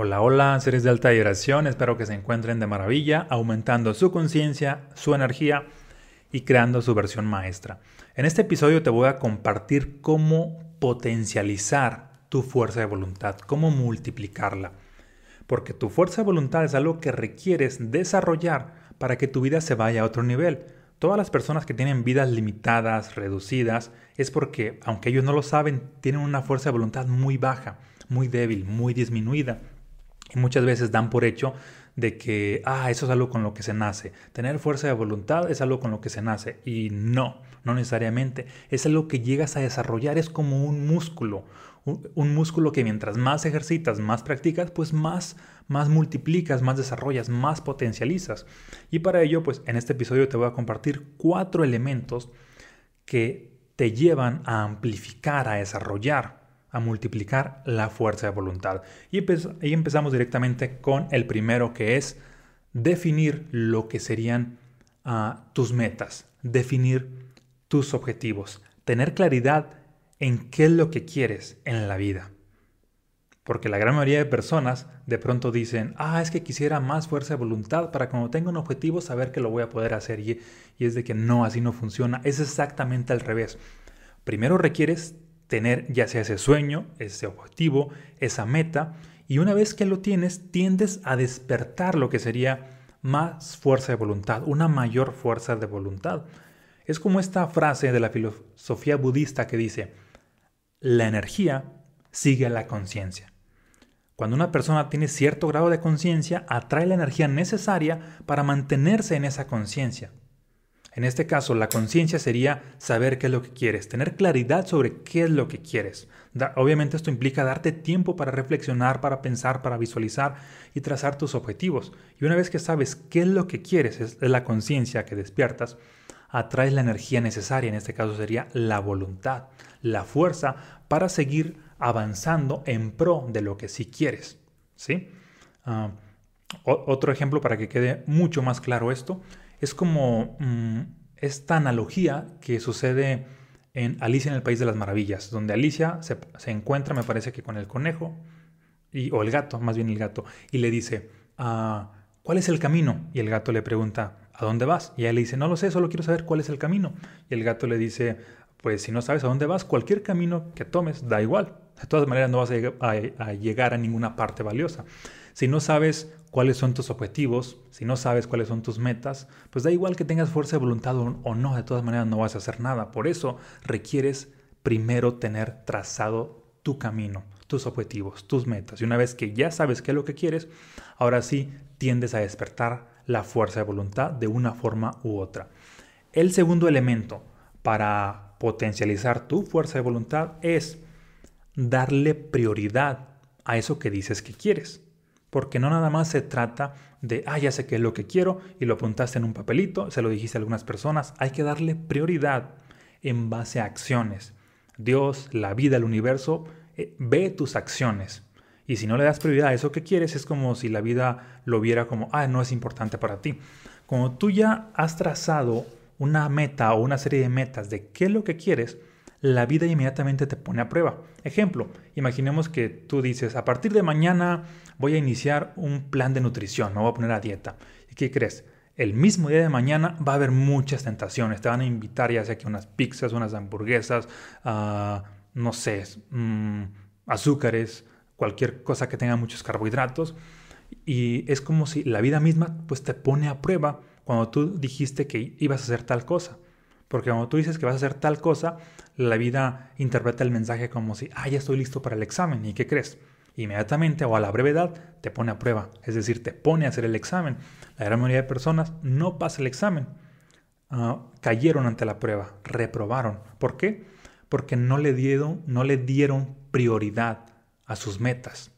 Hola, hola, seres de alta vibración, espero que se encuentren de maravilla, aumentando su conciencia, su energía y creando su versión maestra. En este episodio te voy a compartir cómo potencializar tu fuerza de voluntad, cómo multiplicarla. Porque tu fuerza de voluntad es algo que requieres desarrollar para que tu vida se vaya a otro nivel. Todas las personas que tienen vidas limitadas, reducidas, es porque, aunque ellos no lo saben, tienen una fuerza de voluntad muy baja, muy débil, muy disminuida. Y muchas veces dan por hecho de que, ah, eso es algo con lo que se nace. Tener fuerza de voluntad es algo con lo que se nace. Y no, no necesariamente. Es algo que llegas a desarrollar, es como un músculo. Un, músculo que mientras más ejercitas, más practicas, pues más, más multiplicas, más desarrollas, más potencializas. Y para ello, pues en este episodio te voy a compartir cuatro elementos que te llevan a amplificar, a desarrollar a multiplicar la fuerza de voluntad. Y, ahí empezamos directamente con el primero que es definir lo que serían ah, tus metas, definir tus objetivos, tener claridad en qué es lo que quieres en la vida. Porque la gran mayoría de personas de pronto dicen, ah, es que quisiera más fuerza de voluntad para cuando tenga un objetivo saber que lo voy a poder hacer. Y, y es de que no, así no funciona. Es exactamente al revés. Primero requieres tener ya sea ese sueño, ese objetivo, esa meta, y una vez que lo tienes, tiendes a despertar lo que sería más fuerza de voluntad, una mayor fuerza de voluntad. Es como esta frase de la filosofía budista que dice, la energía sigue a la conciencia. Cuando una persona tiene cierto grado de conciencia, atrae la energía necesaria para mantenerse en esa conciencia. En este caso, la conciencia sería saber qué es lo que quieres, tener claridad sobre qué es lo que quieres. obviamente esto implica darte tiempo para reflexionar, para pensar, para visualizar y trazar tus objetivos. Y una vez que sabes qué es lo que quieres, es la conciencia que despiertas, atraes la energía necesaria, en este caso sería la voluntad, la fuerza para seguir avanzando en pro de lo que sí quieres. ¿sí? Ah, otro ejemplo para que quede mucho más claro esto es como mm, esta analogía que sucede en Alicia en el País de las Maravillas, donde Alicia se, encuentra, me parece que con el conejo, y, o el gato, más bien el gato, y le dice, ah, ¿cuál es el camino? Y el gato le pregunta, ¿a dónde vas? Y ella le dice, no lo sé, solo quiero saber cuál es el camino. Y el gato le dice, pues si no sabes a dónde vas, cualquier camino que tomes da igual. De todas maneras no vas a llegar a ninguna parte valiosa. Si no sabes cuáles son tus objetivos, si no sabes cuáles son tus metas, pues da igual que tengas fuerza de voluntad o no, de todas maneras no vas a hacer nada. Por eso requieres primero tener trazado tu camino, tus objetivos, tus metas. Y una vez que ya sabes qué es lo que quieres, ahora sí tiendes a despertar la fuerza de voluntad de una forma u otra. El segundo elemento para potencializar tu fuerza de voluntad es darle prioridad a eso que dices que quieres. Porque no nada más se trata de, ah, ya sé qué es lo que quiero y lo apuntaste en un papelito, se lo dijiste a algunas personas. Hay que darle prioridad en base a acciones. Dios, la vida, el universo, eh, ve tus acciones. Y si no le das prioridad a eso que quieres, es como si la vida lo viera como, ah, no es importante para ti. Como tú ya has trazado una meta o una serie de metas de qué es lo que quieres, la vida inmediatamente te pone a prueba. Ejemplo, imaginemos que tú dices, a partir de mañana voy a iniciar un plan de nutrición, me voy a poner a dieta. ¿Y qué crees? El mismo día de mañana va a haber muchas tentaciones. Te van a invitar ya sea que unas pizzas, unas hamburguesas, ah, no sé, mm, azúcares, cualquier cosa que tenga muchos carbohidratos. Y es como si la vida misma pues te pone a prueba cuando tú dijiste que ibas a hacer tal cosa. Porque cuando tú dices que vas a hacer tal cosa, la vida interpreta el mensaje como si, ah, ya estoy listo para el examen. ¿Y qué crees? Inmediatamente o a la brevedad te pone a prueba, es decir, te pone a hacer el examen. La gran mayoría de personas no pasa el examen. Ah, cayeron ante la prueba, reprobaron. ¿Por qué? Porque no le, dieron, no le dieron prioridad a sus metas.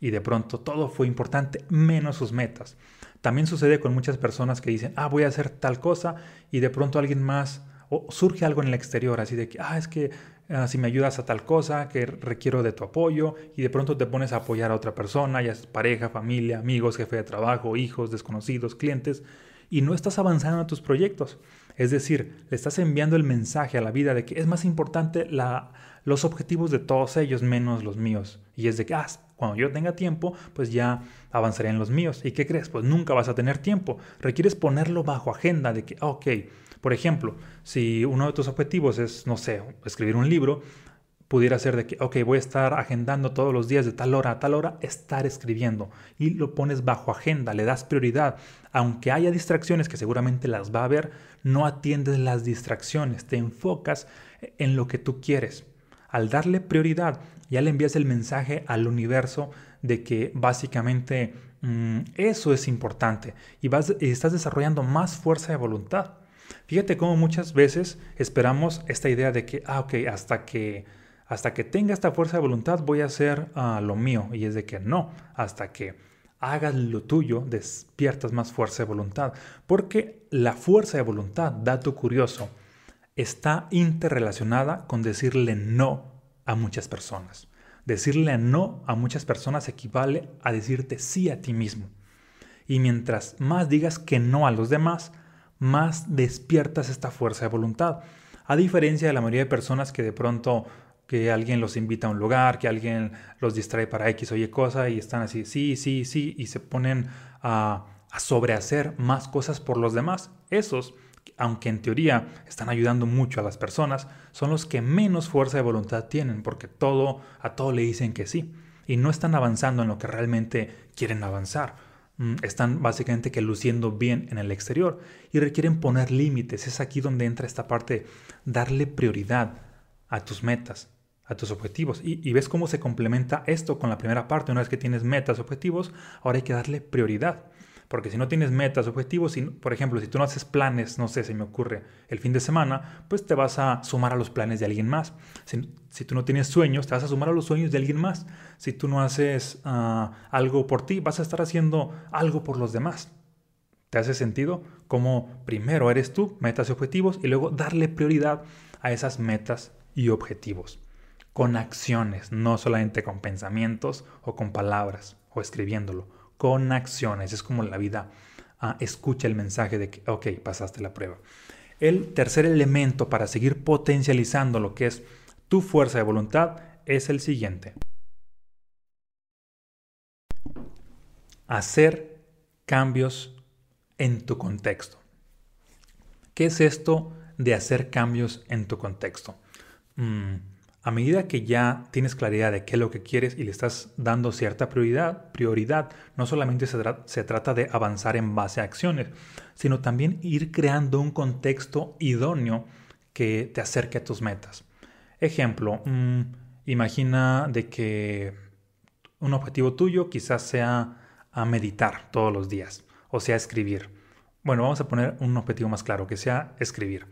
Y de pronto todo fue importante menos sus metas. También sucede con muchas personas que dicen, ah, voy a hacer tal cosa y de pronto alguien más, o surge algo en el exterior, así de que, ah, es que ah, si me ayudas a tal cosa, que requiero de tu apoyo, y de pronto te pones a apoyar a otra persona, ya es pareja, familia, amigos, jefe de trabajo, hijos, desconocidos, clientes, y no estás avanzando en tus proyectos. Es decir, le estás enviando el mensaje a la vida de que es más importante la, los objetivos de todos ellos menos los míos. Y es de que, ah, Cuando yo tenga tiempo, pues ya avanzaré en los míos. ¿Y qué crees? Pues nunca vas a tener tiempo. Requieres ponerlo bajo agenda de que, ok, por ejemplo, si uno de tus objetivos es, no sé, escribir un libro, pudiera ser de que, ok, voy a estar agendando todos los días de tal hora a tal hora, estar escribiendo y lo pones bajo agenda, le das prioridad. Aunque haya distracciones que seguramente las va a haber, no atiendes las distracciones, te enfocas en lo que tú quieres. Al darle prioridad, ya le envías el mensaje al universo de que básicamente mm, eso es importante y, vas, y estás desarrollando más fuerza de voluntad. Fíjate cómo muchas veces esperamos esta idea de que, ah, ok, hasta que hasta que tenga esta fuerza de voluntad voy a hacer ah, lo mío. Y es de que no, hasta que hagas lo tuyo, despiertas más fuerza de voluntad. Porque la fuerza de voluntad, dato curioso, está interrelacionada con decirle no a muchas personas. Decirle no a muchas personas equivale a decirte sí a ti mismo. Y mientras más digas que no a los demás, más despiertas esta fuerza de voluntad. A diferencia de la mayoría de personas que de pronto que alguien los invita a un lugar, que alguien los distrae para X o Y cosa y están así, sí, sí, sí, y se ponen a, a sobrehacer más cosas por los demás. Esos, aunque en teoría están ayudando mucho a las personas, son los que menos fuerza de voluntad tienen, porque todo, a todo le dicen que sí, y no están avanzando en lo que realmente quieren avanzar. Mm, están básicamente que luciendo bien en el exterior y requieren poner límites. Es aquí donde entra esta parte, darle prioridad a tus metas, a tus objetivos. Y, ves cómo se complementa esto con la primera parte. Una vez que tienes metas, objetivos, ahora hay que darle prioridad. Porque si no tienes metas, objetivos, por ejemplo, si tú no haces planes, no sé, se me ocurre el fin de semana, pues te vas a sumar a los planes de alguien más. Si, tú no tienes sueños, te vas a sumar a los sueños de alguien más. Si tú no haces ah, algo por ti, vas a estar haciendo algo por los demás. ¿Te hace sentido? Como primero eres tú, metas y objetivos, y luego darle prioridad a esas metas y objetivos con acciones, no solamente con pensamientos o con palabras o escribiéndolo, con acciones. Es como la vida ah, escucha el mensaje de que, ok, pasaste la prueba. El tercer elemento para seguir potencializando lo que es tu fuerza de voluntad es el siguiente. Hacer cambios en tu contexto. ¿Qué es esto de hacer cambios en tu contexto? Mm, a medida que ya tienes claridad de qué es lo que quieres y le estás dando cierta prioridad, prioridad no solamente se, trata de avanzar en base a acciones, sino también ir creando un contexto idóneo que te acerque a tus metas. Ejemplo, mm, imagina de que un objetivo tuyo quizás sea a meditar todos los días o sea escribir. Bueno, vamos a poner un objetivo más claro, que sea escribir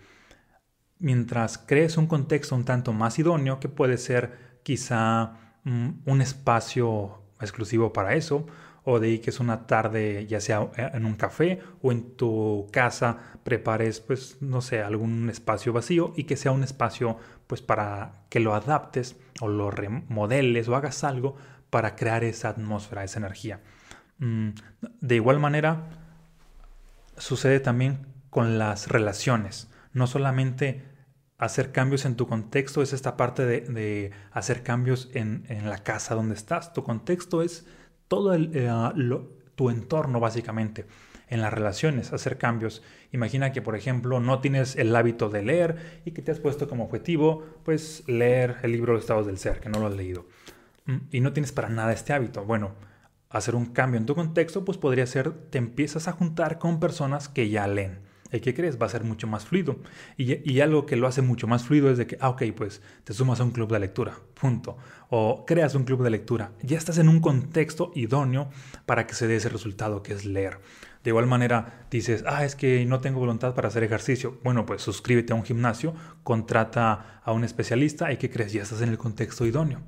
mientras crees un contexto un tanto más idóneo, que puede ser quizá mm, un espacio exclusivo para eso, o de que es una tarde ya sea eh, en un café o en tu casa prepares pues no sé algún espacio vacío y que sea un espacio pues para que lo adaptes o lo remodeles o hagas algo para crear esa atmósfera, esa energía. Mm, de igual manera sucede también con las relaciones. No solamente hacer cambios en tu contexto es esta parte de, hacer cambios en, la casa donde estás. Tu contexto es todo eh, tu entorno básicamente. En las relaciones, hacer cambios. Imagina que, por ejemplo, no tienes el hábito de leer y que te has puesto como objetivo, pues, leer el libro Los estados del ser, que no lo has leído. Mm, y no tienes para nada este hábito. Bueno, hacer un cambio en tu contexto, pues podría ser, te empiezas a juntar con personas que ya leen ¿qué crees? Va a ser mucho más fluido. Y, algo que lo hace mucho más fluido es de que, ah, ok, pues te sumas a un club de lectura, punto. O creas un club de lectura. Ya estás en un contexto idóneo para que se dé ese resultado que es leer. De igual manera, dices, ah, es que no tengo voluntad para hacer ejercicio. Bueno, pues suscríbete a un gimnasio, contrata a un especialista y ¿qué crees? Ya estás en el contexto idóneo.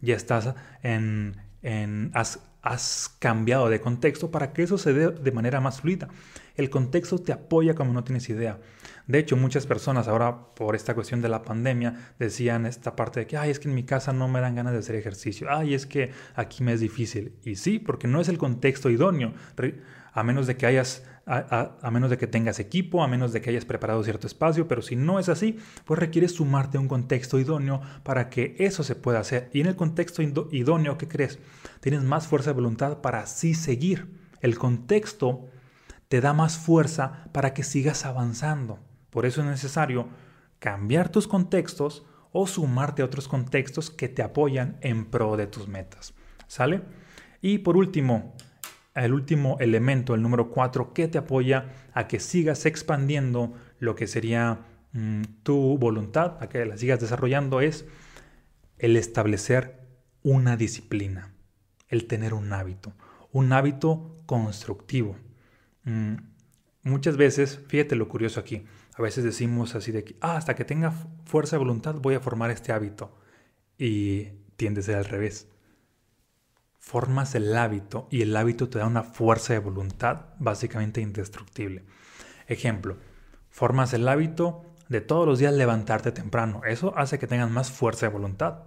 Ya estás en, en has, has cambiado de contexto para que eso se dé de manera más fluida. El contexto te apoya como no tienes idea. De hecho, muchas personas ahora por esta cuestión de la pandemia decían esta parte de que, ay, es que en mi casa no me dan ganas de hacer ejercicio, ay, es que aquí me es difícil. Y sí, porque no es el contexto idóneo, a menos de que hayas, a, menos de que tengas equipo, a menos de que hayas preparado cierto espacio, pero si no es así, pues requieres sumarte a un contexto idóneo para que eso se pueda hacer. Y en el contexto idóneo, ¿qué crees? Tienes más fuerza de voluntad para así seguir. El contexto te da más fuerza para que sigas avanzando. Por eso es necesario cambiar tus contextos o sumarte a otros contextos que te apoyan en pro de tus metas. ¿Sale? Y por último, el último elemento, el número 4, que te apoya a que sigas expandiendo lo que sería mm, tu voluntad, a que la sigas desarrollando, es el establecer una disciplina, el tener un hábito, un hábito constructivo. Mm, muchas veces, fíjate lo curioso aquí, a veces decimos así de que, ah, hasta que tenga fuerza de voluntad voy a formar este hábito. Y tiende a ser al revés. Formas el hábito y el hábito te da una fuerza de voluntad básicamente indestructible. Ejemplo, formas el hábito de todos los días levantarte temprano. Eso hace que tengas más fuerza de voluntad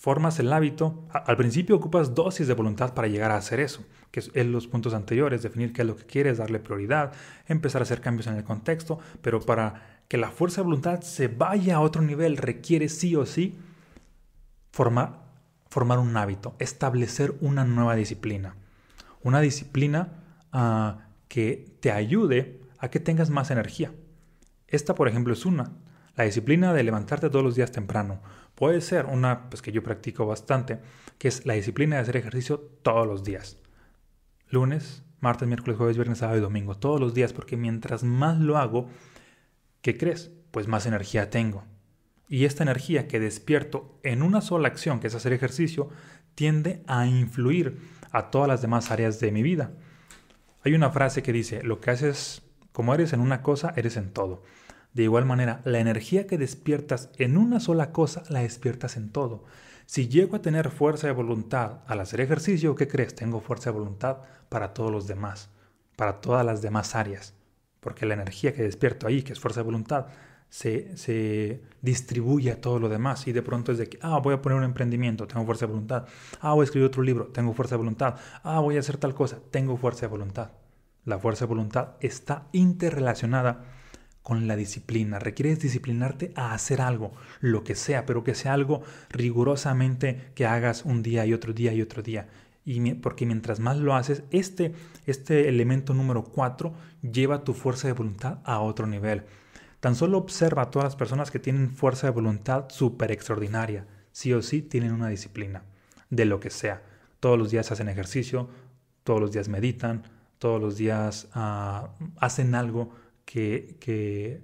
formas el hábito, al principio ocupas dosis de voluntad para llegar a hacer eso, que es los puntos anteriores, definir qué es lo que quieres, darle prioridad, empezar a hacer cambios en el contexto, pero para que la fuerza de voluntad se vaya a otro nivel requiere sí o sí formar, formar un hábito, establecer una nueva disciplina, una disciplina ah, que te ayude a que tengas más energía. Esta, por ejemplo, es una. La disciplina de levantarte todos los días temprano. Puede ser una pues, que yo practico bastante, que es la disciplina de hacer ejercicio todos los días. Lunes, martes, miércoles, jueves, viernes, sábado y domingo. Todos los días, porque mientras más lo hago, ¿qué crees? Pues más energía tengo. Y esta energía que despierto en una sola acción, que es hacer ejercicio, tiende a influir a todas las demás áreas de mi vida. Hay una frase que dice, lo que haces como eres en una cosa, eres en todo. De igual manera, la energía que despiertas en una sola cosa la despiertas en todo. Si llego a tener fuerza de voluntad al hacer ejercicio, ¿qué crees? Tengo fuerza de voluntad para todos los demás, para todas las demás áreas. Porque la energía que despierto ahí, que es fuerza de voluntad, se, distribuye a todo lo demás y de pronto es de que, ah, voy a poner un emprendimiento, tengo fuerza de voluntad, ah, voy a escribir otro libro, tengo fuerza de voluntad, ah, voy a hacer tal cosa, tengo fuerza de voluntad. La fuerza de voluntad está interrelacionada con la disciplina. Requieres disciplinarte a hacer algo, lo que sea, pero que sea algo rigurosamente que hagas un día y otro día y otro día. Y porque mientras más lo haces, este, este elemento número 4 lleva tu fuerza de voluntad a otro nivel. Tan solo observa a todas las personas que tienen fuerza de voluntad súper extraordinaria. Sí o sí tienen una disciplina, de lo que sea. Todos los días hacen ejercicio, todos los días meditan, todos los días ah, hacen algo que,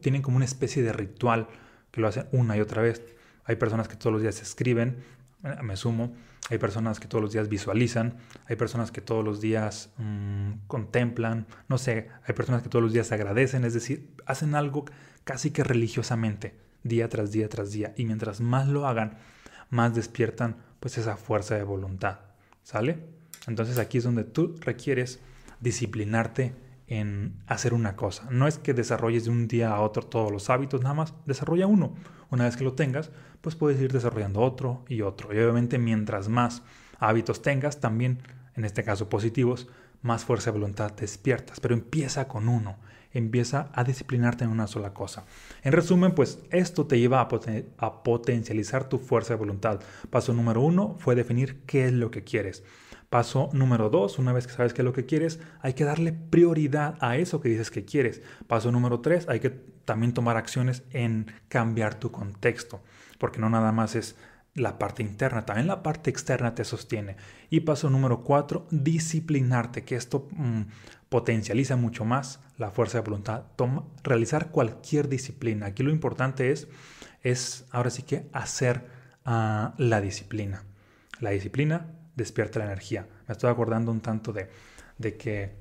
tienen como una especie de ritual que lo hacen una y otra vez. Hay personas que todos los días escriben, me sumo, hay personas que todos los días visualizan, hay personas que todos los días mm, contemplan, no sé, hay personas que todos los días agradecen, es decir, hacen algo casi que religiosamente, día tras día tras día, y mientras más lo hagan, más despiertan pues esa fuerza de voluntad, ¿sale? Entonces aquí es donde tú requieres disciplinarte en hacer una cosa. No es que desarrolles de un día a otro todos los hábitos, nada más desarrolla uno. Una vez que lo tengas, pues puedes ir desarrollando otro y otro. Y obviamente mientras más hábitos tengas, también, en este caso positivos, más fuerza de voluntad despiertas. Pero empieza con uno. Empieza a disciplinarte en una sola cosa. En resumen, pues esto te lleva a, a potencializar tu fuerza de voluntad. Paso número uno fue definir qué es lo que quieres. Paso número dos, una vez que sabes qué es lo que quieres, hay que darle prioridad a eso que dices que quieres. Paso número tres, hay que también tomar acciones en cambiar tu contexto, porque no nada más es la parte interna, también la parte externa te sostiene. Y paso número cuatro, disciplinarte, que esto mm, potencializa mucho más la fuerza de voluntad. Realizar cualquier disciplina. Aquí lo importante es, es ahora sí que hacer ah, la disciplina. La disciplina despierta la energía. Me estoy acordando un tanto de, de que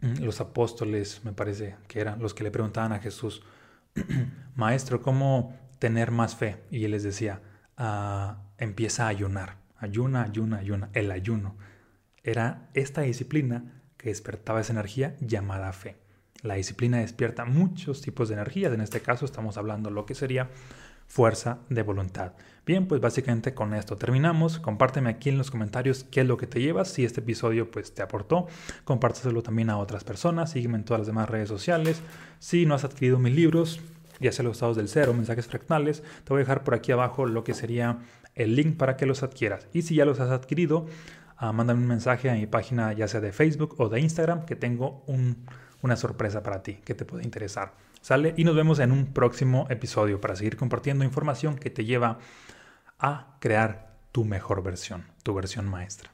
mm, los apóstoles, me parece que eran los que le preguntaban a Jesús, Maestro, ¿cómo tener más fe? Y él les decía, ah, empieza a ayunar, ayuna, ayuna, ayuna, el ayuno. Era esta disciplina que despertaba esa energía llamada fe. La disciplina despierta muchos tipos de energías, en este caso estamos hablando lo que sería fuerza de voluntad. Bien, pues básicamente con esto terminamos. Compárteme aquí en los comentarios qué es lo que te llevas, si este episodio pues te aportó. Compárteselo también a otras personas, sígueme en todas las demás redes sociales. Si no has adquirido mis libros, ya sea los estados del cero, mensajes fractales, te voy a dejar por aquí abajo lo que sería el link para que los adquieras. Y si ya los has adquirido, uh, mándame un mensaje a mi página ya sea de Facebook o de Instagram que tengo una sorpresa para ti que te puede interesar. ¿Sale? Y nos vemos en un próximo episodio para seguir compartiendo información que te lleva a crear tu mejor versión, tu versión maestra.